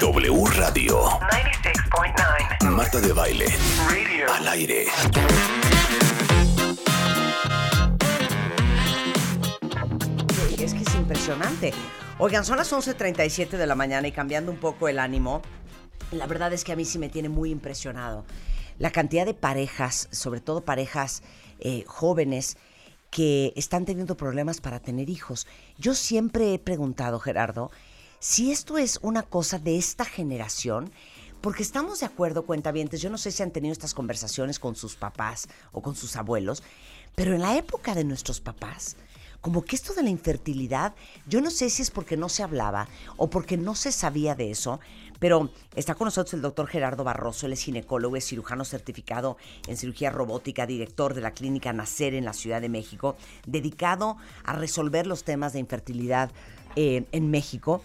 W Radio. 96.9. Marta de baile. Radio. Al aire. Es que es impresionante. Oigan, son las 11.37 de la mañana y cambiando un poco el ánimo, la verdad es que a mí sí me tiene muy impresionado la cantidad de parejas, sobre todo parejas eh, jóvenes, que están teniendo problemas para tener hijos. Yo siempre he preguntado, Gerardo, si esto es una cosa de esta generación, porque estamos de acuerdo, cuentavientes, yo no sé si han tenido estas conversaciones con sus papás o con sus abuelos, pero en la época de nuestros papás, como que esto de la infertilidad, yo no sé si es porque no se hablaba o porque no se sabía de eso, pero está con nosotros el doctor Gerardo Barroso, él es ginecólogo, es cirujano certificado en cirugía robótica, director de la clínica Nacer en la Ciudad de México, dedicado a resolver los temas de infertilidad eh, en México.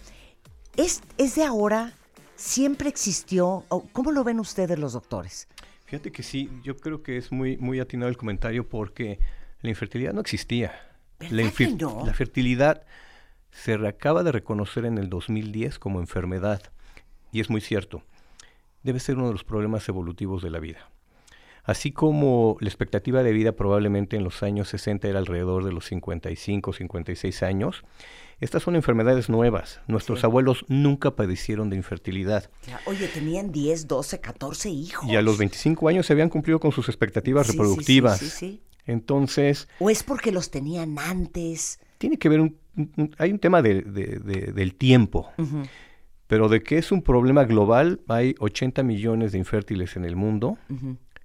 ¿Es, ¿Es de ahora? ¿Siempre existió? ¿O ¿Cómo lo ven ustedes los doctores? Fíjate que sí, yo creo que es muy, muy atinado el comentario porque la infertilidad no existía. ¿Verdad La, infir- no? la fertilidad se acaba de reconocer en el 2010 como enfermedad y es muy cierto. Debe ser uno de los problemas evolutivos de la vida. Así como la expectativa de vida probablemente en los años 60 era alrededor de los 55, 56 años, estas son enfermedades nuevas. Nuestros Sí. abuelos nunca padecieron de infertilidad. Oye, tenían 10, 12, 14 hijos. Y a los 25 años se habían cumplido con sus expectativas Sí, reproductivas. sí, sí. Entonces, ¿O es porque los tenían antes? tiene que ver, un, hay un tema de- de- de- del tiempo, pero de que es un problema global, hay 80 millones de infértiles en el mundo.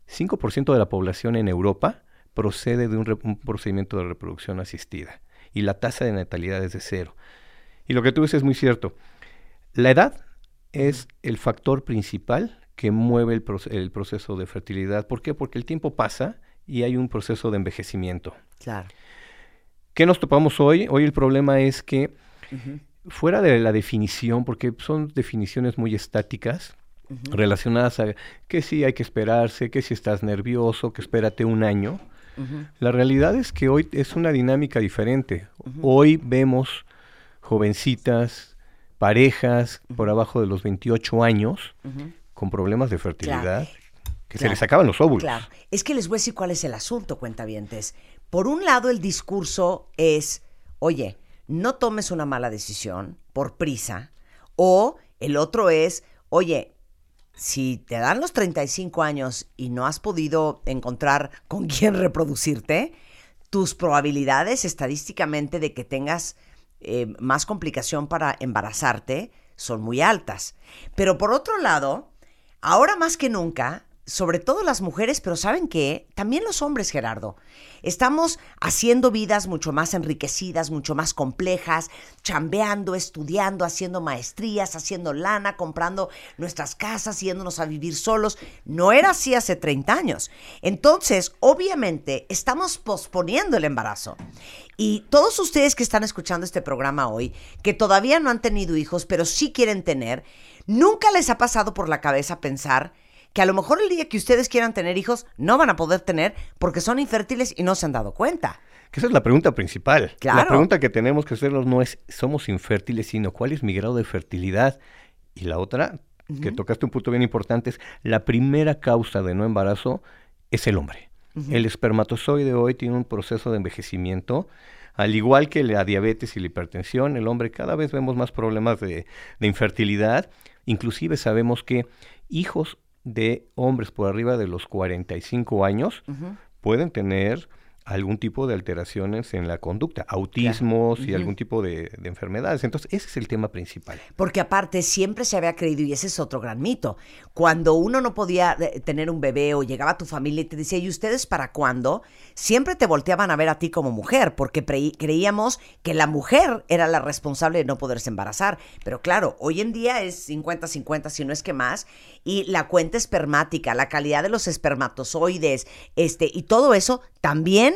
5% de la población en Europa procede de un, procedimiento de reproducción asistida y la tasa de natalidad es de cero. Y lo que tú dices es muy cierto. La edad es el factor principal que mueve el, proce- el proceso de fertilidad. ¿Por qué? Porque el tiempo pasa y hay un proceso de envejecimiento. Claro. ¿Qué nos topamos hoy? Hoy el problema es que fuera de la definición, porque son definiciones muy estáticas, relacionadas a que si hay que esperarse, que si estás nervioso, que espérate un año. La realidad es que hoy es una dinámica diferente. Hoy vemos jovencitas, parejas por abajo de los 28 años con problemas de fertilidad, que se les acaban los óvulos. Claro. Es que les voy a decir cuál es el asunto, cuentavientes. Por un lado, el discurso es, oye, no tomes una mala decisión por prisa. O el otro es, oye, si te dan los 35 años y no has podido encontrar con quién reproducirte, tus probabilidades estadísticamente de que tengas eh, más complicación para embarazarte son muy altas. Pero por otro lado, ahora más que nunca, sobre todo las mujeres, pero ¿saben qué? También los hombres, Gerardo. Estamos haciendo vidas mucho más enriquecidas, mucho más complejas, chambeando, estudiando, haciendo maestrías, haciendo lana, comprando nuestras casas, yéndonos a vivir solos. No era así hace 30 años. Entonces, obviamente, estamos posponiendo el embarazo. Y todos ustedes que están escuchando este programa hoy, que todavía no han tenido hijos, pero sí quieren tener, nunca les ha pasado por la cabeza pensar que a lo mejor el día que ustedes quieran tener hijos, no van a poder tener porque son infértiles y no se han dado cuenta. Que esa es la pregunta principal. Claro. La pregunta que tenemos que hacernos no es somos infértiles, sino cuál es mi grado de fertilidad. Y la otra, que tocaste un punto bien importante, es la primera causa de no embarazo es el hombre. El espermatozoide hoy tiene un proceso de envejecimiento. Al igual que la diabetes y la hipertensión, el hombre cada vez vemos más problemas de, de infertilidad. Inclusive sabemos que hijos de hombres por arriba de los 45 años pueden tener algún tipo de alteraciones en la conducta, autismos y algún tipo de, de enfermedades. Entonces, ese es el tema principal. Porque aparte siempre se había creído, y ese es otro gran mito, cuando uno no podía eh, tener un bebé o llegaba a tu familia y te decía, ¿y ustedes para cuándo? Siempre te volteaban a ver a ti como mujer, porque creíamos que la mujer era la responsable de no poderse embarazar. Pero claro, hoy en día es 50-50, si no es que más, y la cuenta espermática, la calidad de los espermatozoides, este, y todo eso también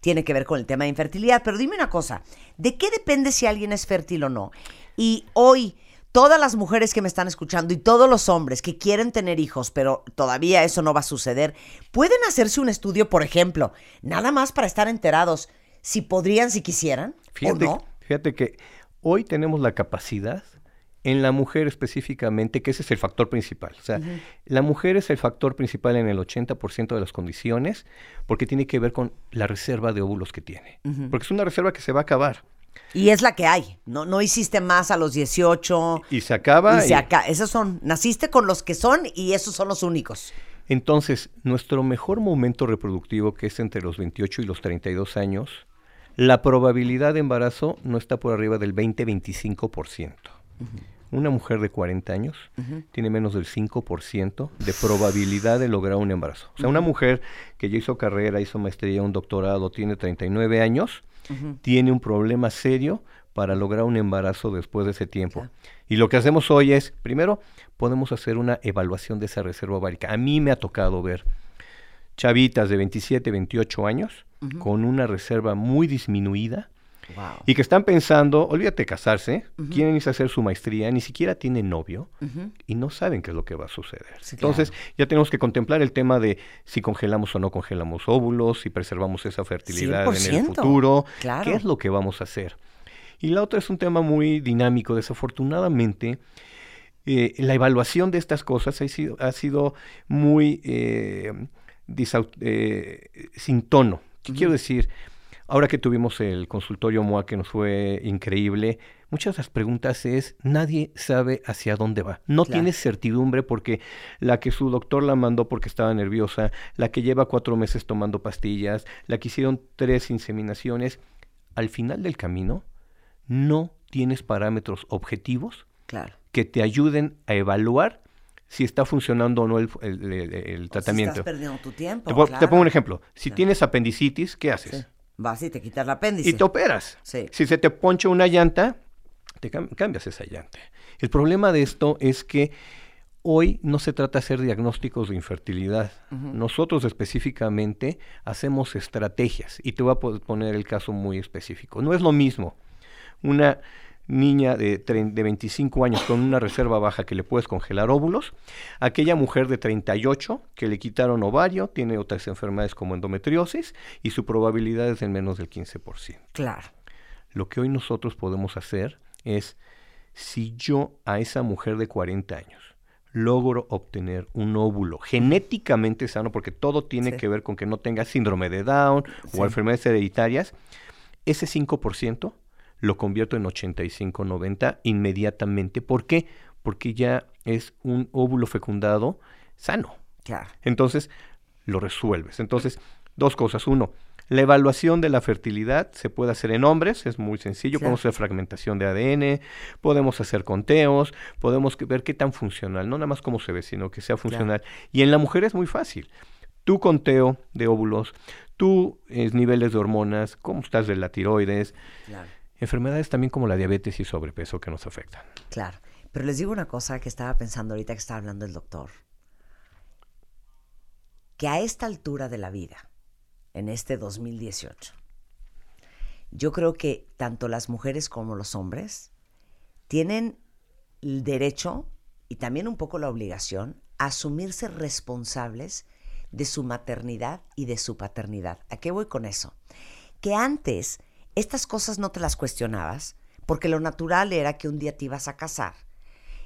tiene que ver con el tema de infertilidad. Pero dime una cosa, ¿de qué depende si alguien es fértil o no? Y hoy, todas las mujeres que me están escuchando y todos los hombres que quieren tener hijos, pero todavía eso no va a suceder, pueden hacerse un estudio, por ejemplo, nada más para estar enterados si podrían, si quisieran, Fíjate, o no. fíjate que hoy tenemos la capacidad en la mujer específicamente, que ese es el factor principal. O sea, la mujer es el factor principal en el 80% de las condiciones porque tiene que ver con la reserva de óvulos que tiene. Porque es una reserva que se va a acabar. Y es la que hay. No, no hiciste más a los 18. Y se acaba. Y se acaba. Esos son. Naciste con los que son y esos son los únicos. Entonces, nuestro mejor momento reproductivo, que es entre los 28 y los 32 años, la probabilidad de embarazo no está por arriba del 20-25%. Una mujer de 40 años tiene menos del 5% de probabilidad de lograr un embarazo. O sea, una mujer que ya hizo carrera, hizo maestría, un doctorado, tiene 39 años, tiene un problema serio para lograr un embarazo después de ese tiempo. Y lo que hacemos hoy es, primero, podemos hacer una evaluación de esa reserva ovárica. A mí me ha tocado ver chavitas de 27, 28 años con una reserva muy disminuida y que están pensando, olvídate de casarse, quieren irse a hacer su maestría, ni siquiera tienen novio y no saben qué es lo que va a suceder. Entonces ya tenemos que contemplar el tema de si congelamos o no congelamos óvulos, si preservamos esa fertilidad en el futuro, qué es lo que vamos a hacer. Y la otra es un tema muy dinámico, desafortunadamente. Eh, la evaluación de estas cosas ha sido, ha sido muy eh, eh, sin tono. ¿Qué quiero decir? Ahora que tuvimos el consultorio MOA que nos fue increíble, muchas de las preguntas es, nadie sabe hacia dónde va. No tiene certidumbre porque la que su doctor la mandó porque estaba nerviosa, la que lleva cuatro meses tomando pastillas, la que hicieron tres inseminaciones, al final del camino no tienes parámetros objetivos que te ayuden a evaluar si está funcionando o no el, tratamiento. Si estás perdiendo tu tiempo. Te, pongo un ejemplo. Si tienes apendicitis, ¿qué haces? Vas y te quitas la apéndice. Y te operas. Si se te poncha una llanta, te cambias esa llanta. El problema de esto es que hoy no se trata de hacer diagnósticos de infertilidad. Nosotros específicamente hacemos estrategias. Y te voy a poner el caso muy específico. No es lo mismo una niña de, de 25 años con una reserva baja que le puedes congelar óvulos, aquella mujer de 38 que le quitaron ovario, tiene otras enfermedades como endometriosis y su probabilidad es de menos del 15%. Claro. Lo que hoy nosotros podemos hacer es, si yo a esa mujer de 40 años logro obtener un óvulo genéticamente sano, porque todo tiene que ver con que no tenga síndrome de Down o enfermedades hereditarias, ese 5% lo convierto en 85-90 inmediatamente. ¿Por qué? Porque ya es un óvulo fecundado sano. Claro. Entonces, lo resuelves. Entonces, dos cosas. Uno, la evaluación de la fertilidad se puede hacer en hombres, es muy sencillo, podemos hacer fragmentación de ADN, podemos hacer conteos, podemos ver qué tan funcional, no nada más cómo se ve, sino que sea funcional. Y en la mujer es muy fácil. Tu conteo de óvulos, tus niveles de hormonas, cómo estás de la tiroides, claro enfermedades también como la diabetes y sobrepeso que nos afectan. Claro, pero les digo una cosa que estaba pensando ahorita que estaba hablando el doctor, que a esta altura de la vida, en este 2018, yo creo que tanto las mujeres como los hombres tienen el derecho y también un poco la obligación a asumirse responsables de su maternidad y de su paternidad. ¿A qué voy con eso? Que antes estas cosas no te las cuestionabas porque lo natural era que un día te ibas a casar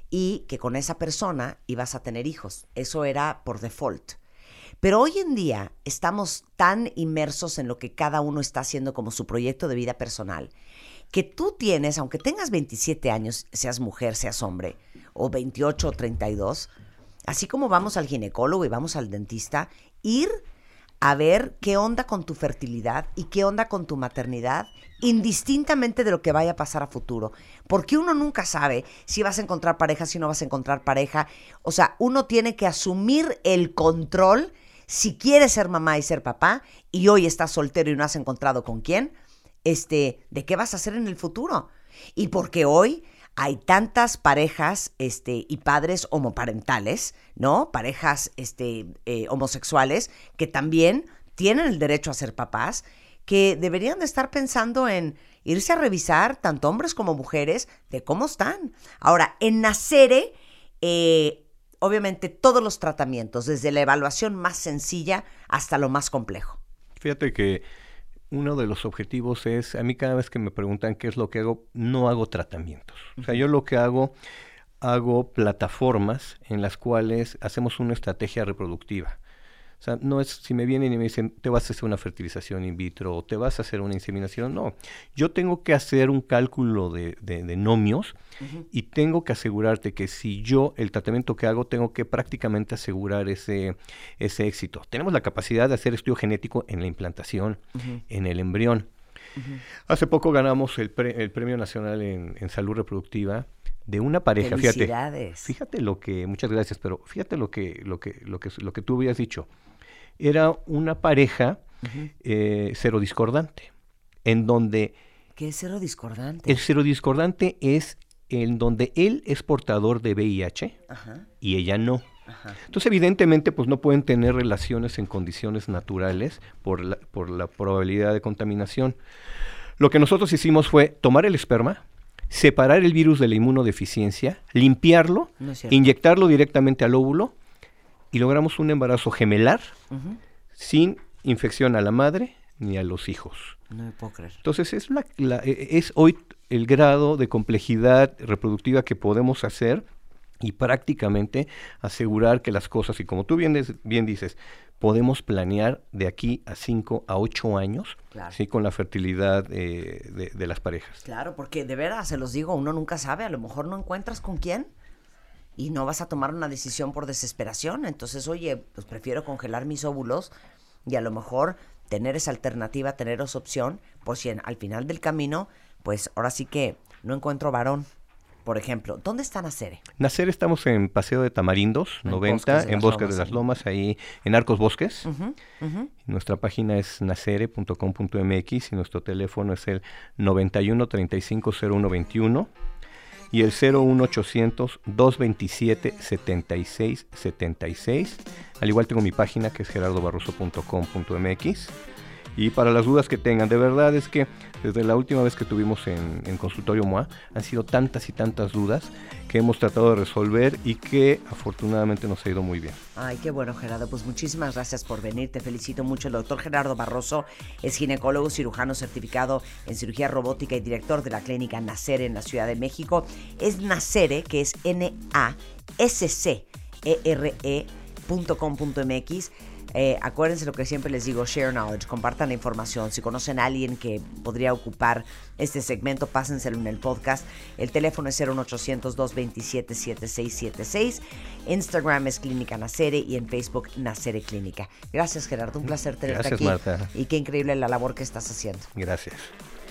y que con esa persona ibas a tener hijos. Eso era por default. Pero hoy en día estamos tan inmersos en lo que cada uno está haciendo como su proyecto de vida personal, que tú tienes, aunque tengas 27 años, seas mujer, seas hombre, o 28 o 32, así como vamos al ginecólogo y vamos al dentista, ir a ver qué onda con tu fertilidad y qué onda con tu maternidad, indistintamente de lo que vaya a pasar a futuro. Porque uno nunca sabe si vas a encontrar pareja, si no vas a encontrar pareja. O sea, uno tiene que asumir el control si quieres ser mamá y ser papá y hoy estás soltero y no has encontrado con quién, este, de qué vas a hacer en el futuro. Y porque hoy hay tantas parejas este, y padres homoparentales, ¿no? Parejas este, eh, homosexuales que también tienen el derecho a ser papás, que deberían de estar pensando en irse a revisar, tanto hombres como mujeres, de cómo están. Ahora, en Nacere, eh, obviamente todos los tratamientos, desde la evaluación más sencilla hasta lo más complejo. Fíjate que uno de los objetivos es, a mí cada vez que me preguntan qué es lo que hago, no hago tratamientos. O sea, yo lo que hago, hago plataformas en las cuales hacemos una estrategia reproductiva. O sea, no es si me vienen y me dicen, te vas a hacer una fertilización in vitro o te vas a hacer una inseminación. No, yo tengo que hacer un cálculo de, de, nomios y tengo que asegurarte que si yo el tratamiento que hago, tengo que prácticamente asegurar ese, ese éxito. Tenemos la capacidad de hacer estudio genético en la implantación, en el embrión. Hace poco ganamos el, el Premio Nacional en, en Salud Reproductiva de una pareja. Fíjate, fíjate lo que, muchas gracias, pero fíjate lo que, lo que, lo que, lo que tú habías dicho. Era una pareja eh, cero discordante, en donde... ¿Qué es cero discordante? El cero discordante es en donde él es portador de VIH y ella no. Entonces, evidentemente, pues no pueden tener relaciones en condiciones naturales por la, por la probabilidad de contaminación. Lo que nosotros hicimos fue tomar el esperma, separar el virus de la inmunodeficiencia, limpiarlo, inyectarlo directamente al óvulo y logramos un embarazo gemelar sin infección a la madre ni a los hijos. No me puedo creer. Entonces es, la, e, e, es hoy el grado de complejidad reproductiva que podemos hacer y prácticamente asegurar que las cosas, y como tú bien, bien dices, podemos planear de aquí a 5 a 8 años ¿sí? con la fertilidad eh, de, las parejas. Claro, porque de veras, se los digo, uno nunca sabe, a lo mejor no encuentras con quién y no vas a tomar una decisión por desesperación. Entonces, oye, pues prefiero congelar mis óvulos y a lo mejor tener esa alternativa, tener esa opción, por si al final del camino, pues ahora sí que no encuentro varón por ejemplo. ¿Dónde está Nacere? Nacere estamos en Paseo de Tamarindos, 90, en Bosques de las Lomas, ahí en Arcos Bosques. Nuestra página es nacere.com.mx y nuestro teléfono es el 91 35 01 21 y el 01800 227 76 76. Al igual tengo mi página que es gerardobarroso.com.mx. Y para las dudas que tengan, de verdad es que desde la última vez que tuvimos en, consultorio MOA han sido tantas y tantas dudas que hemos tratado de resolver y que afortunadamente nos ha ido muy bien. Ay, qué bueno, Gerardo. Pues muchísimas gracias por venir. Te felicito mucho. El doctor Gerardo Barroso es ginecólogo, cirujano certificado en cirugía robótica y director de la clínica Nacere en la Ciudad de México. Es Nacere, que es N-A-S-C-E-R-E.com.mx eh, acuérdense lo que siempre les digo, share knowledge, compartan la información. Si conocen a alguien que podría ocupar este segmento, pásenselo en el podcast. El teléfono es 01800-227-7676. Instagram es Clínica Nacere y en Facebook Nacere Clínica. Gracias Gerardo, un placer tenerte Gracias, Marta. Y qué increíble la labor que estás haciendo. Gracias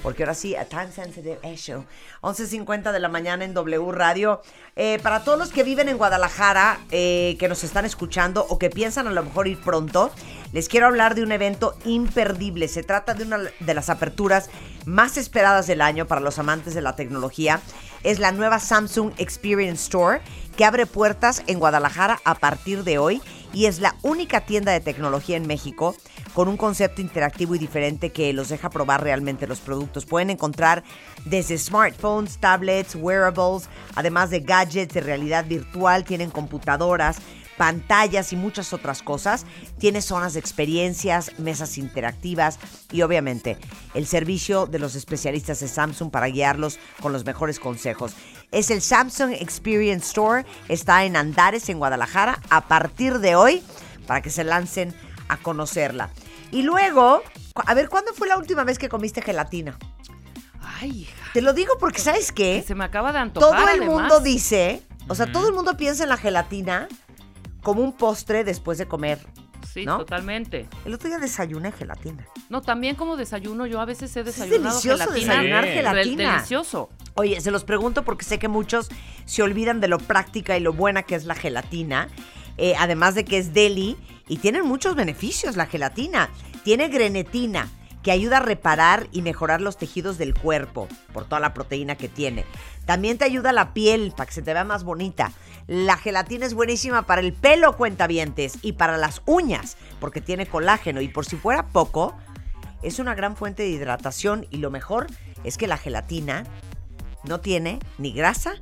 porque ahora sí, a Time Sensitive Issue, 11.50 de la mañana en W Radio. Eh, para todos los que viven en Guadalajara, eh, que nos están escuchando o que piensan a lo mejor ir pronto, les quiero hablar de un evento imperdible. Se trata de una de las aperturas más esperadas del año para los amantes de la tecnología. Es la nueva Samsung Experience Store que abre puertas en Guadalajara a partir de hoy y es la única tienda de tecnología en México con un concepto interactivo y diferente que los deja probar realmente los productos. Pueden encontrar desde smartphones, tablets, wearables, además de gadgets de realidad virtual, tienen computadoras, pantallas y muchas otras cosas. Tiene zonas de experiencias, mesas interactivas y obviamente el servicio de los especialistas de Samsung para guiarlos con los mejores consejos. Es el Samsung Experience Store, está en Andares, en Guadalajara, a partir de hoy, para que se lancen a conocerla. Y luego, a ver, ¿cuándo fue la última vez que comiste gelatina? Ay, Te lo digo porque, ¿sabes qué? se me acaba de antojar. Todo el mundo dice, o sea, todo el mundo piensa en la gelatina como un postre después de comer. Sí, totalmente. El otro día desayuné gelatina. No, también como desayuno, yo a veces he desayunado es delicioso desayunar gelatina. Delicioso. Oye, se los pregunto porque sé que muchos se olvidan de lo práctica y lo buena que es la gelatina. Eh, además de que es deli y tienen muchos beneficios la gelatina. Tiene grenetina que ayuda a reparar y mejorar los tejidos del cuerpo por toda la proteína que tiene. También te ayuda a la piel para que se te vea más bonita. La gelatina es buenísima para el pelo, cuentavientes, y para las uñas, porque tiene colágeno. Y por si fuera poco, es una gran fuente de hidratación. Y lo mejor es que la gelatina no tiene ni grasa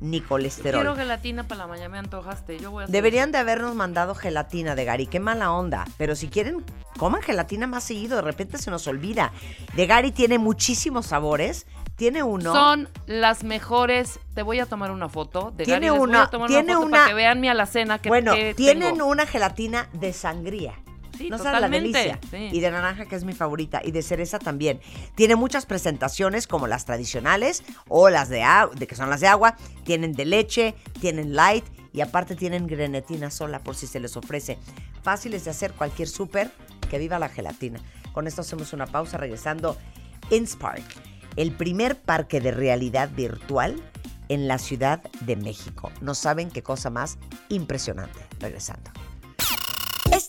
ni colesterol. Quiero gelatina para la mañana, me antojaste. Yo voy a Deberían de habernos mandado gelatina de Gary, qué mala onda. Pero si quieren, coman gelatina más seguido, de repente se nos olvida. De Gary tiene muchísimos sabores tiene uno. Son las mejores. Te voy a tomar una foto. De Tiene Gary, les voy una- a tomar tiene una foto una- para que vean mi alacena que bueno, que tienen tengo. una gelatina de sangría. Sí, no sabes la delicia. sí. Y de naranja, que es mi favorita. Y de cereza también. Tiene muchas presentaciones como las tradicionales o las de agua, de que son las de agua. Tienen de leche, tienen light y aparte tienen grenetina sola por si se les ofrece. Fáciles de hacer cualquier súper. Que viva la gelatina. Con esto hacemos una pausa regresando. Inspark, el primer parque de realidad virtual en la Ciudad de México. No saben qué cosa más impresionante. Regresando.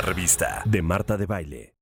Revista de Marta de Baile.